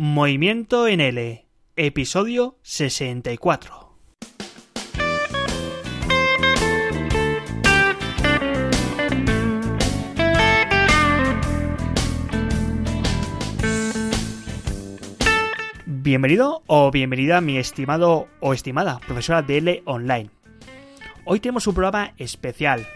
Movimiento en L, episodio 64. Bienvenido o bienvenida mi estimado o estimada profesora de L Online. Hoy tenemos un programa especial.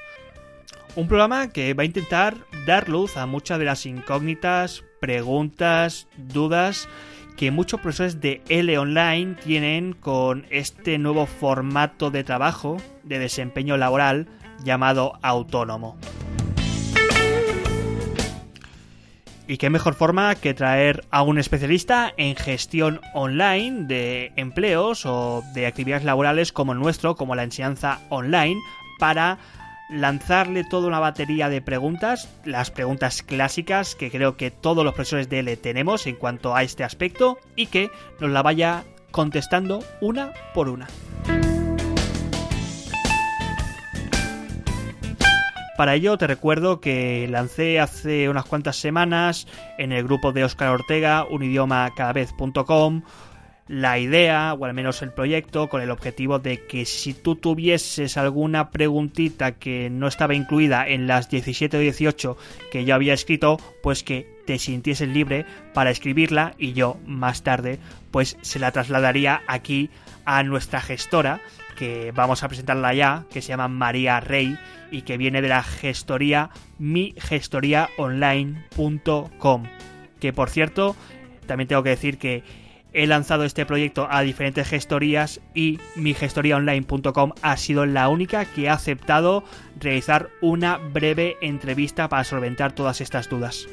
Un programa que va a intentar dar luz a muchas de las incógnitas, preguntas, dudas que muchos profesores de L Online tienen con este nuevo formato de trabajo, de desempeño laboral, llamado autónomo. Y qué mejor forma que traer a un especialista en gestión online de empleos o de actividades laborales como el nuestro, como la enseñanza online, para lanzarle toda una batería de preguntas, las preguntas clásicas que creo que todos los profesores de L tenemos en cuanto a este aspecto y que nos la vaya contestando una por una. Para ello te recuerdo que lancé hace unas cuantas semanas en el grupo de Oscar Ortega unidiomacadavez.com la idea, o al menos el proyecto, con el objetivo de que si tú tuvieses alguna preguntita que no estaba incluida en las 17 o 18 que yo había escrito, pues que te sintieses libre para escribirla y yo más tarde pues se la trasladaría aquí a nuestra gestora que vamos a presentarla ya, que se llama María Rey y que viene de la gestoría migestoriaonline.com que por cierto también tengo que decir que he lanzado este proyecto a diferentes gestorías y mi gestoriaonline.com ha sido la única que ha aceptado realizar una breve entrevista para solventar todas estas dudas.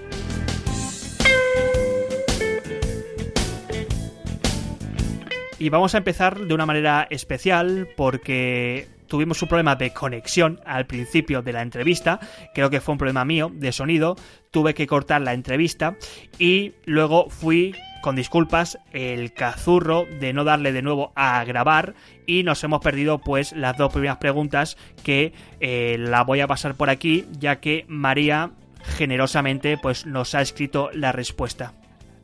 Y vamos a empezar de una manera especial porque tuvimos un problema de conexión al principio de la entrevista, creo que fue un problema mío de sonido, tuve que cortar la entrevista y luego fui con disculpas el cazurro de no darle de nuevo a grabar y nos hemos perdido pues las dos primeras preguntas que eh, la voy a pasar por aquí ya que María generosamente pues nos ha escrito la respuesta.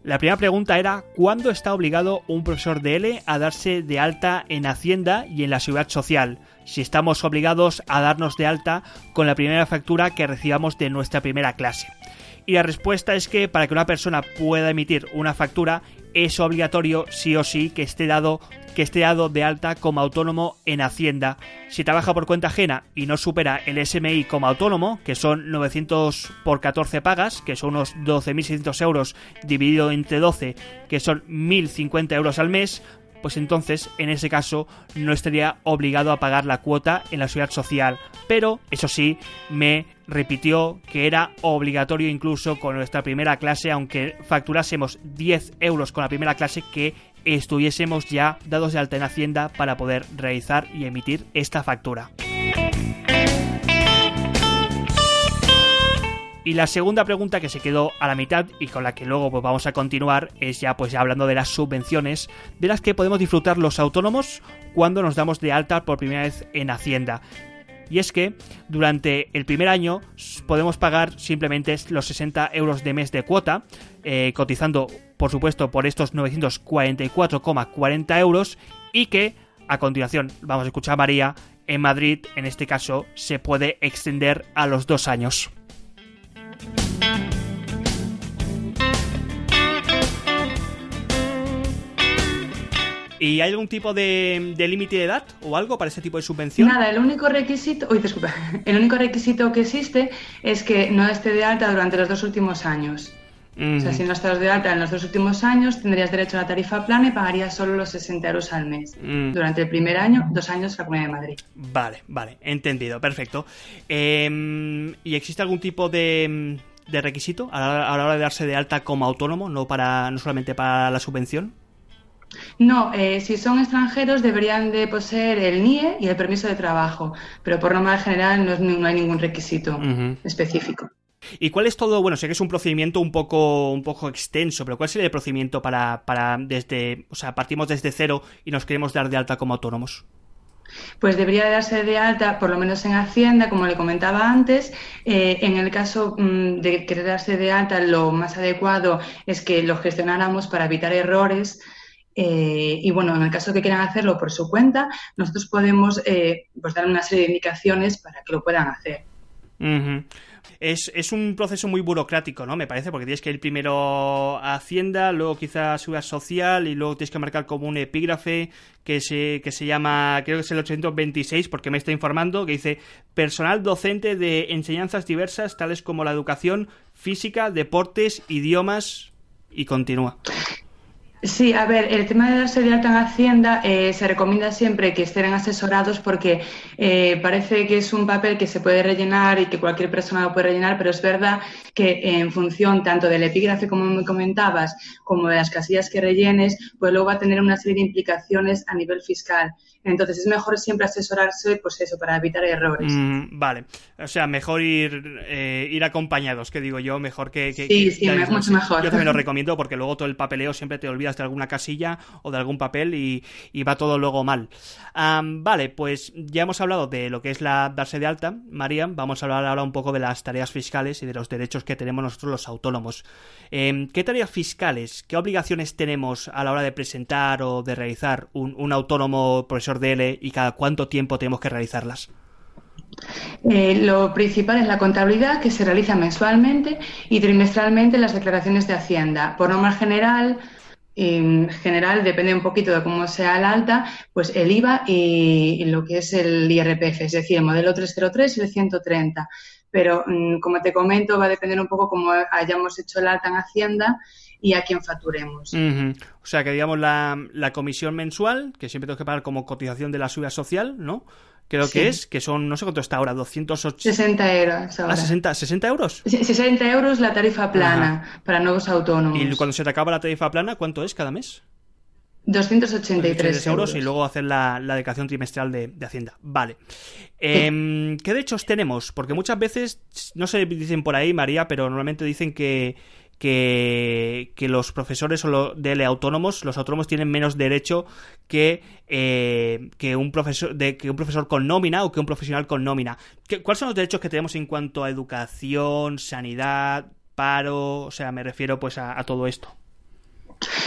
La primera pregunta era ¿cuándo está obligado un profesor de L a darse de alta en Hacienda y en la Seguridad Social? Si estamos obligados a darnos de alta con la primera factura que recibamos de nuestra primera clase. Y la respuesta es que para que una persona pueda emitir una factura es obligatorio sí o sí que esté dado que esté dado de alta como autónomo en Hacienda. Si trabaja por cuenta ajena y no supera el SMI como autónomo, que son 900 por 14 pagas, que son unos 12.600 euros dividido entre 12, que son 1.050 euros al mes, pues entonces en ese caso no estaría obligado a pagar la cuota en la seguridad social. Pero, eso sí, me repitió que era obligatorio incluso con nuestra primera clase, aunque facturásemos 10 euros con la primera clase, que estuviésemos ya dados de alta en Hacienda para poder realizar y emitir esta factura. Y la segunda pregunta que se quedó a la mitad y con la que luego pues, vamos a continuar es ya pues ya hablando de las subvenciones de las que podemos disfrutar los autónomos cuando nos damos de alta por primera vez en Hacienda. Y es que durante el primer año podemos pagar simplemente los 60 euros de mes de cuota, eh, cotizando por supuesto por estos 944,40 euros y que a continuación vamos a escuchar a María en Madrid, en este caso se puede extender a los dos años. ¿Y hay algún tipo de, límite de edad o algo para ese tipo de subvención? Nada, el único requisito, uy, disculpa, el único requisito que existe es que no esté de alta durante los dos últimos años. O sea, si no estás de alta en los dos últimos años, tendrías derecho a la tarifa plana y pagarías solo los 60 euros al mes. Mm. Durante el primer año, dos años, la Comunidad de Madrid. Vale, vale, entendido, perfecto. Em, ¿Y existe algún tipo de de requisito a la, hora de darse de alta como autónomo, no, para, no solamente para la subvención? No, eh, si son extranjeros deberían de poseer el NIE y el permiso de trabajo, pero por norma general no, hay ningún requisito específico. ¿Y cuál es todo? Bueno, sé que es un procedimiento un poco, un poco extenso, pero ¿cuál sería el procedimiento para, para desde, o sea, partimos desde cero y nos queremos dar de alta como autónomos? Pues debería darse de alta, por lo menos en Hacienda, como le comentaba antes. Eh, en el caso mm, de querer darse de alta, lo más adecuado es que lo gestionáramos para evitar errores eh, y bueno, en el caso que quieran hacerlo por su cuenta, nosotros podemos eh, pues dar una serie de indicaciones para que lo puedan hacer. es, un proceso muy burocrático, ¿no? Me parece, porque tienes que ir primero a Hacienda, luego quizás Seguridad Social y luego tienes que marcar como un epígrafe que se, que se llama, creo que es el 826, porque me está informando, que dice personal docente de enseñanzas diversas, tales como la educación física, deportes, idiomas, y continúa. Sí, a ver, el tema de darse de alta en Hacienda eh, se recomienda siempre que estén asesorados porque eh, parece que es un papel que se puede rellenar y que cualquier persona lo puede rellenar, pero es verdad que en función tanto del epígrafe, como me comentabas, como de las casillas que rellenes, pues luego va a tener una serie de implicaciones a nivel fiscal. Entonces es mejor siempre asesorarse, pues eso, para evitar errores. Mm, vale, o sea, mejor ir, eh, ir acompañados, que digo yo, mejor que... sí, sí, mucho mejor. Yo también lo recomiendo porque luego todo el papeleo siempre te olvidas de alguna casilla o de algún papel y, va todo luego mal. vale, pues ya hemos hablado de lo que es la darse de alta, María, vamos a hablar ahora un poco de las tareas fiscales y de los derechos que tenemos nosotros los autónomos. Em, ¿Qué tareas fiscales, qué obligaciones tenemos a la hora de presentar o de realizar un, un autónomo profesor DL y cada cuánto tiempo tenemos que realizarlas? Eh, lo principal es la contabilidad que se realiza mensualmente y trimestralmente las declaraciones de Hacienda. Por norma general, en general depende un poquito de cómo sea el alta, pues el IVA y, lo que es el IRPF, es decir, el modelo 303 y el 130. Pero mm, como te comento, va a depender un poco cómo hayamos hecho el alta en Hacienda y a quién facturemos. O sea que digamos la, la, comisión mensual, que siempre tengo que pagar como cotización de la subida social, ¿no? Creo que es, que son, no sé cuánto está ahora, 280... 60 euros ahora. 60, ¿60 euros? 60 euros la tarifa plana para nuevos autónomos. ¿Y cuando se te acaba la tarifa plana, cuánto es cada mes? 283 euros. y luego hacer la, la declaración trimestral de, Hacienda. Vale. Em, ¿Qué derechos tenemos? Porque muchas veces, no se dicen por ahí, María, pero normalmente dicen que que, los profesores o los de autónomos, los autónomos tienen menos derecho que, eh, que, un profesor, de, que un profesor con nómina o que un profesional con nómina. ¿Cuáles son los derechos que tenemos en cuanto a educación, sanidad, paro? O sea, me refiero pues a, todo esto.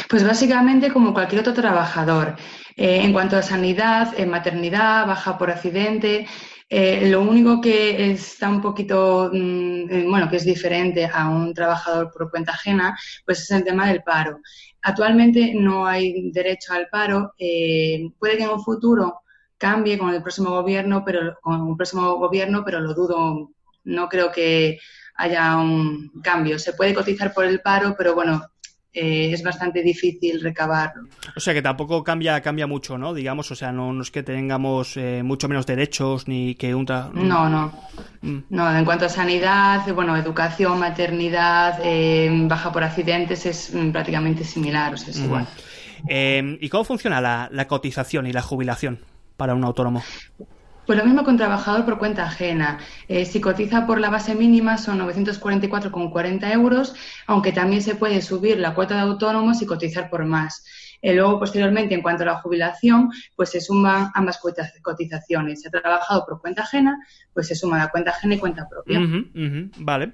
Pues básicamente como cualquier otro trabajador. Eh, en cuanto a sanidad, en maternidad, baja por accidente, eh, lo único que está un poquito, mm, eh, bueno, que es diferente a un trabajador por cuenta ajena, pues es el tema del paro. Actualmente no hay derecho al paro. Eh, puede que en un futuro cambie con el próximo gobierno, pero con el próximo gobierno, pero lo dudo. No creo que haya un cambio. Se puede cotizar por el paro, pero bueno, eh, es bastante difícil recabarlo. O sea que tampoco cambia cambia mucho, ¿no? Digamos, o sea, no, es que tengamos eh, mucho menos derechos ni que un... No, no. Mm. No, en cuanto a sanidad, bueno, educación, maternidad, eh, baja por accidentes es mm, prácticamente similar, o sea, es igual. ¿Y cómo funciona la, la cotización y la jubilación para un autónomo? Pues lo mismo con trabajador por cuenta ajena. Eh, si cotiza por la base mínima son 944,40 euros, aunque también se puede subir la cuota de autónomos y cotizar por más. Eh, luego, posteriormente, en cuanto a la jubilación, pues se suman ambas cotizaciones. Si ha trabajado por cuenta ajena, pues se suma la cuenta ajena y cuenta propia. vale,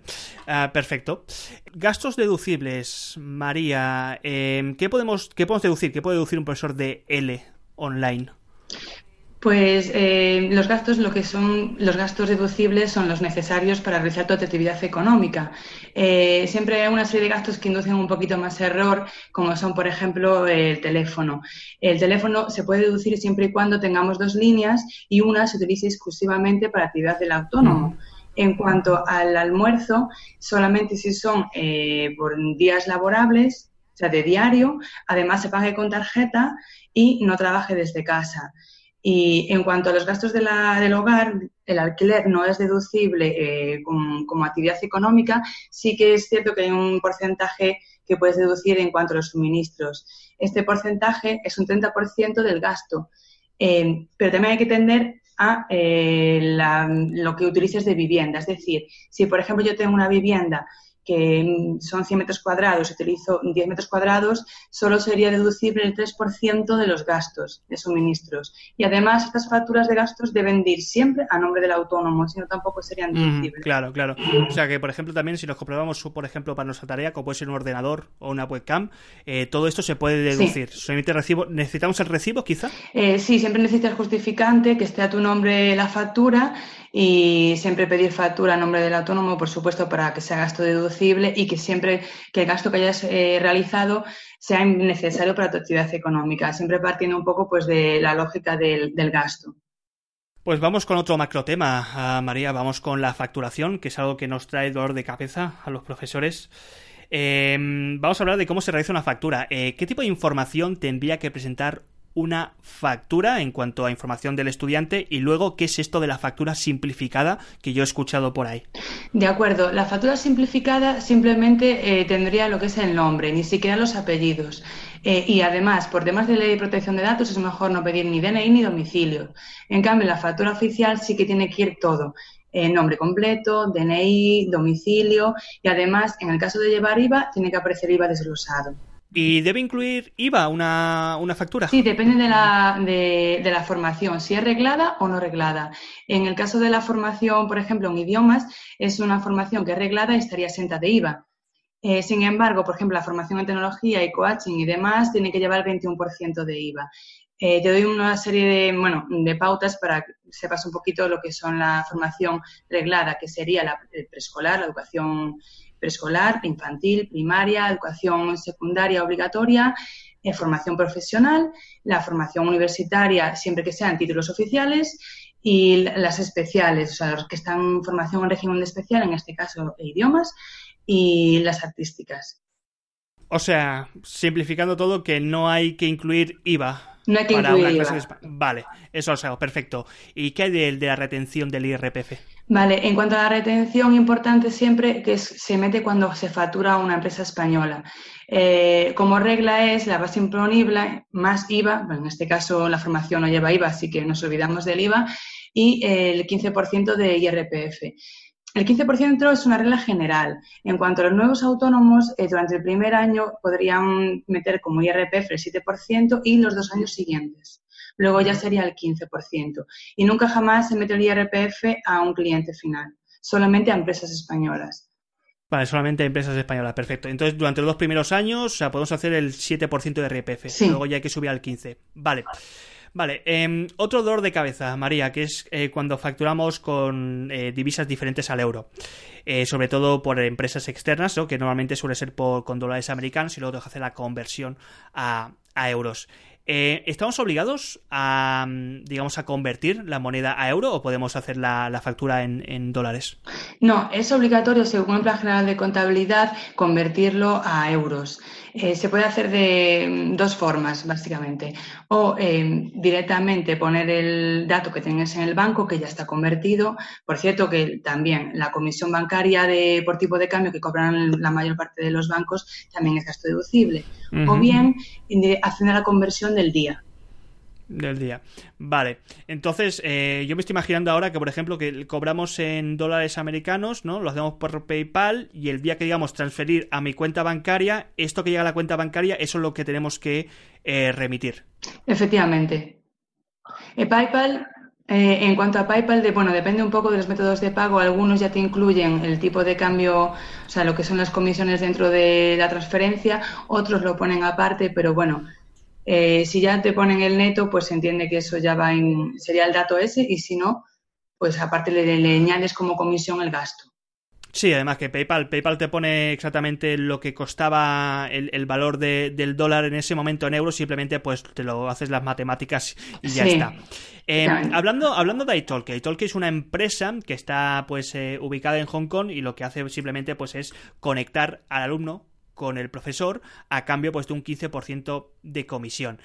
ah, perfecto. Gastos deducibles, María. Eh, ¿qué, podemos, ¿Qué podemos deducir? ¿Qué puede deducir un profesor de L online? Pues eh, los gastos, lo que son los gastos deducibles son los necesarios para realizar tu actividad económica. Eh, siempre hay una serie de gastos que inducen un poquito más error, como son, por ejemplo, el teléfono. El teléfono se puede deducir siempre y cuando tengamos dos líneas y una se utilice exclusivamente para actividad del autónomo. En cuanto al almuerzo, solamente si son eh, por días laborables, o sea, de diario, además se pague con tarjeta y no trabaje desde casa. Y en cuanto a los gastos de la, del hogar, el alquiler no es deducible eh, como, actividad económica, sí que es cierto que hay un porcentaje que puedes deducir en cuanto a los suministros. Este porcentaje es un 30% del gasto, eh, pero también hay que tender a eh, lo que utilices de vivienda. Es decir, si por ejemplo yo tengo una vivienda que son 100 metros cuadrados, utilizo 10 metros cuadrados, solo sería deducible el 3% de los gastos de suministros. Y además, estas facturas de gastos deben ir siempre a nombre del autónomo, si no tampoco serían deducibles. claro, claro. O sea que, por ejemplo, también si nos comprobamos, por ejemplo, para nuestra tarea, como puede ser un ordenador o una webcam, eh, todo esto se puede deducir. recibo, ¿Necesitamos el recibo, quizá? Eh, sí, siempre necesitas justificante, que esté a tu nombre la factura y siempre pedir factura a nombre del autónomo, por supuesto, para que sea gasto deducible y que siempre que el gasto que hayas eh, realizado sea necesario para tu actividad económica, siempre partiendo un poco pues de la lógica del, gasto. Pues vamos con otro macro tema, ah, María, vamos con la facturación, que es algo que nos trae dolor de cabeza a los profesores. Em, vamos a hablar de cómo se realiza una factura. Eh, ¿Qué tipo de información tendría que presentar una factura en cuanto a información del estudiante y luego qué es esto de la factura simplificada que yo he escuchado por ahí. De acuerdo, la factura simplificada simplemente eh, tendría lo que es el nombre, ni siquiera los apellidos. Eh, y además, por temas de ley de protección de datos, es mejor no pedir ni DNI ni domicilio. En cambio, la factura oficial sí que tiene que ir todo. Eh, nombre completo, DNI, domicilio y además, en el caso de llevar IVA, tiene que aparecer IVA desglosado. ¿Y debe incluir IVA una, una factura? Sí, depende de la, de, la, formación, si es reglada o no reglada. En el caso de la formación, por ejemplo, en idiomas, es una formación que es reglada y estaría exenta de IVA. Eh, sin embargo, por ejemplo, la formación en tecnología y coaching y demás tiene que llevar el 21% de IVA. Eh, te doy una serie de, bueno, de pautas para que sepas un poquito lo que son la formación reglada, que sería la preescolar, la educación preescolar, infantil, primaria, educación secundaria obligatoria, eh, formación profesional, la formación universitaria, siempre que sean títulos oficiales, y las especiales, o sea, los que están en formación en régimen especial, en este caso idiomas, y las artísticas. O sea, simplificando todo, que no hay que incluir IVA. No hay que incluir IVA. Vale, eso lo sé, perfecto. ¿Y qué hay de, de la retención del IRPF? Vale, en cuanto a la retención, importante siempre que se mete cuando se factura a una empresa española. Eh, como regla es la base imponible más IVA, bueno, en este caso la formación no lleva IVA, así que nos olvidamos del IVA, y el 15% de IRPF. El 15% es una regla general. En cuanto a los nuevos autónomos, eh, durante el primer año podrían meter como IRPF el 7% y los dos años siguientes luego ya sería el 15%. Y nunca jamás se mete el IRPF a un cliente final, solamente a empresas españolas. Vale, solamente a empresas españolas, perfecto. Entonces, durante los dos primeros años, o sea, podemos hacer el 7% de IRPF. Luego ya hay que subir al 15%. Vale. Vale, em, otro dolor de cabeza, María, que es eh, cuando facturamos con eh, divisas diferentes al euro. Eh, sobre todo por empresas externas, que normalmente suele ser por, con dólares americanos y luego que hacer la conversión a, a euros. Eh, ¿Estamos obligados a, digamos, a convertir la moneda a euro o podemos hacer la, factura en, dólares? No, es obligatorio, según el Plan General de Contabilidad, convertirlo a euros. Eh, se puede hacer de mm, dos formas, básicamente. O eh, directamente poner el dato que tengas en el banco, que ya está convertido. Por cierto, que también la comisión bancaria de, por tipo de cambio que cobran la mayor parte de los bancos también es gasto deducible. O bien haciendo la conversión del día del día. Vale, entonces eh, yo me estoy imaginando ahora que, por ejemplo, que cobramos en dólares americanos, ¿no? Lo hacemos por PayPal y el día que digamos transferir a mi cuenta bancaria, esto que llega a la cuenta bancaria, eso es lo que tenemos que eh, remitir. Efectivamente. Eh, PayPal, en cuanto a PayPal, de, bueno, depende un poco de los métodos de pago. Algunos ya te incluyen el tipo de cambio, o sea, lo que son las comisiones dentro de la transferencia, otros lo ponen aparte, pero bueno eh, si ya te ponen el neto, pues se entiende que eso ya va en, sería el dato ese y si no, pues aparte le, añades como comisión el gasto. Sí, además que PayPal, PayPal te pone exactamente lo que costaba el, valor del dólar en ese momento en euros, simplemente pues te lo haces las matemáticas y ya está. Eh, hablando, hablando de iTalki, iTalki es una empresa que está pues eh, ubicada en Hong Kong y lo que hace simplemente pues es conectar al alumno con el profesor a cambio pues de un 15% de comisión.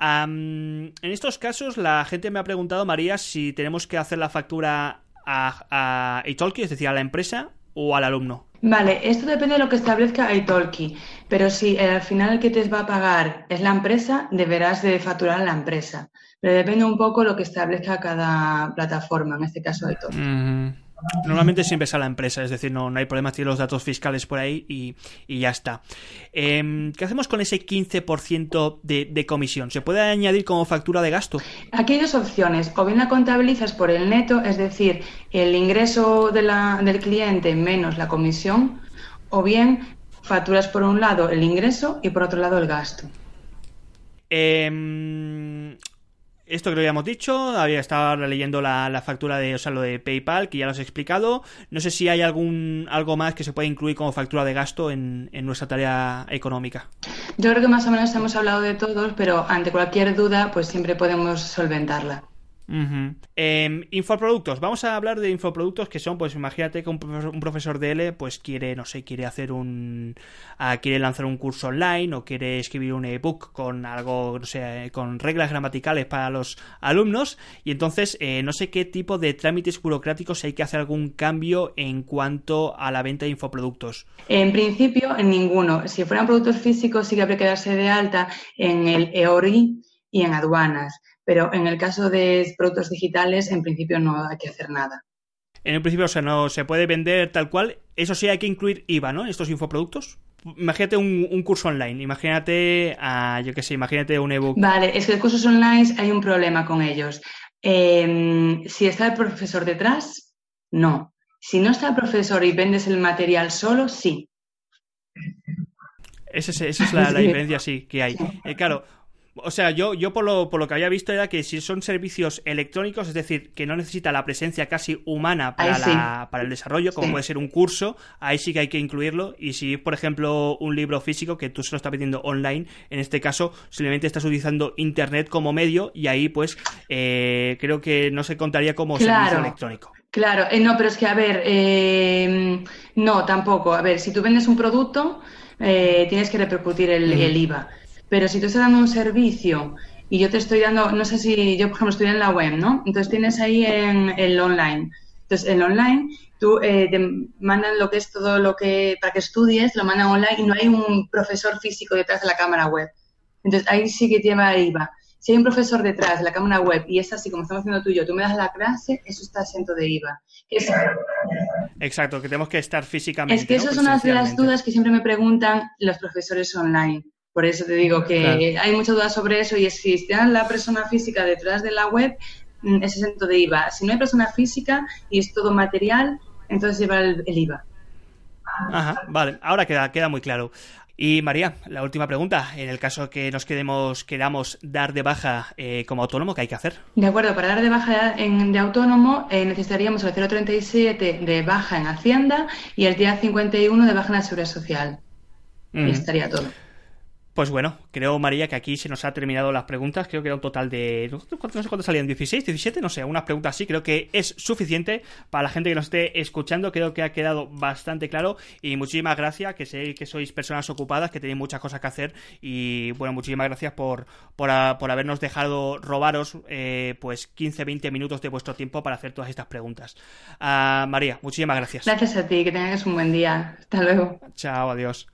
en estos casos, la gente me ha preguntado, María, si tenemos que hacer la factura a, a Italki, es decir, a la empresa o al alumno. Vale, esto depende de lo que establezca Italki, pero si al final el que te va a pagar es la empresa, deberás de facturar a la empresa. Pero depende un poco de lo que establezca cada plataforma, en este caso Italki. Normalmente siempre es a la empresa, es decir, no, no hay problema, tiene los datos fiscales por ahí y, ya está. Em, ¿Qué hacemos con ese 15% de, de, comisión? ¿Se puede añadir como factura de gasto? Aquí hay dos opciones. O bien la contabilizas por el neto, es decir, el ingreso de la, del cliente menos la comisión, o bien facturas por un lado el ingreso y por otro lado el gasto. Eh, esto que lo habíamos dicho, había estado leyendo la, factura de, o sea, lo de PayPal, que ya lo has explicado. No sé si hay algún algo más que se puede incluir como factura de gasto en, en nuestra tarea económica. Yo creo que más o menos hemos hablado de todos, pero ante cualquier duda, pues siempre podemos solventarla. Em, infoproductos. Vamos a hablar de infoproductos que son, pues imagínate que un profesor, de L pues quiere, no sé, quiere hacer un... Ah, quiere lanzar un curso online o quiere escribir un ebook con algo, no sé, con reglas gramaticales para los alumnos y entonces eh, no sé qué tipo de trámites burocráticos hay que hacer algún cambio en cuanto a la venta de infoproductos. En principio, en ninguno. Si fueran productos físicos sí que habría que darse de alta en el EORI y en aduanas pero en el caso de productos digitales, en principio no hay que hacer nada. En el principio, o sea, no se puede vender tal cual. Eso sí, hay que incluir IVA, ¿no? Estos infoproductos. Imagínate un, curso online, imagínate, a, yo qué sé, imagínate un ebook. Vale, es que los cursos online hay un problema con ellos. Em, si está el profesor detrás, no. Si no está el profesor y vendes el material solo, sí. Esa es, la, diferencia, sí, que hay. Eh, claro, o sea, yo, yo por, lo, por lo que había visto era que si son servicios electrónicos, es decir, que no necesita la presencia casi humana para, la, para el desarrollo, como puede ser un curso, ahí sí que hay que incluirlo. Y si, por ejemplo, un libro físico que tú se lo estás pidiendo online, en este caso, simplemente estás utilizando Internet como medio y ahí, pues, eh, creo que no se contaría como servicio electrónico. Claro, eh, no, pero es que, a ver, eh, no, tampoco. A ver, si tú vendes un producto, tienes que repercutir el, el IVA. Pero si tú estás dando un servicio y yo te estoy dando, no sé si yo, por ejemplo, estoy en la web, ¿no? Entonces tienes ahí en el online. Entonces, en online, tú eh, te mandan lo que es todo lo que, para que estudies, lo mandan online y no hay un profesor físico detrás de la cámara web. Entonces, ahí sí que lleva IVA. Si hay un profesor detrás de la cámara web y es así como estamos haciendo tú y yo, tú me das la clase, eso está asiento de IVA. Exacto, que tenemos que estar físicamente. Es que eso es una de las dudas que siempre me preguntan los profesores online. Por eso te digo que hay mucha duda sobre eso y si está la persona física detrás de la web, mm, es exento de IVA. Si no hay persona física y es todo material, entonces lleva el, IVA. Ajá, vale, ahora queda, queda muy claro. Y María, la última pregunta. En el caso que nos quedemos, queramos dar de baja eh, como autónomo, ¿qué hay que hacer? De acuerdo, para dar de baja en, de autónomo eh, necesitaríamos el 037 de baja en Hacienda y el día 51 de baja en la Seguridad Social. Y estaría todo. Pues bueno, creo, María, que aquí se nos ha terminado las preguntas. Creo que era un total de. No sé cuántos salían, 16, 17, no sé, unas preguntas así. Creo que es suficiente para la gente que nos esté escuchando. Creo que ha quedado bastante claro. Y muchísimas gracias, que sé que sois personas ocupadas, que tenéis muchas cosas que hacer. Y bueno, muchísimas gracias por, por, habernos dejado robaros eh, pues 15, 20 minutos de vuestro tiempo para hacer todas estas preguntas. Ah, María, muchísimas gracias. Gracias a ti, que tengas un buen día. Hasta luego. Chao, adiós.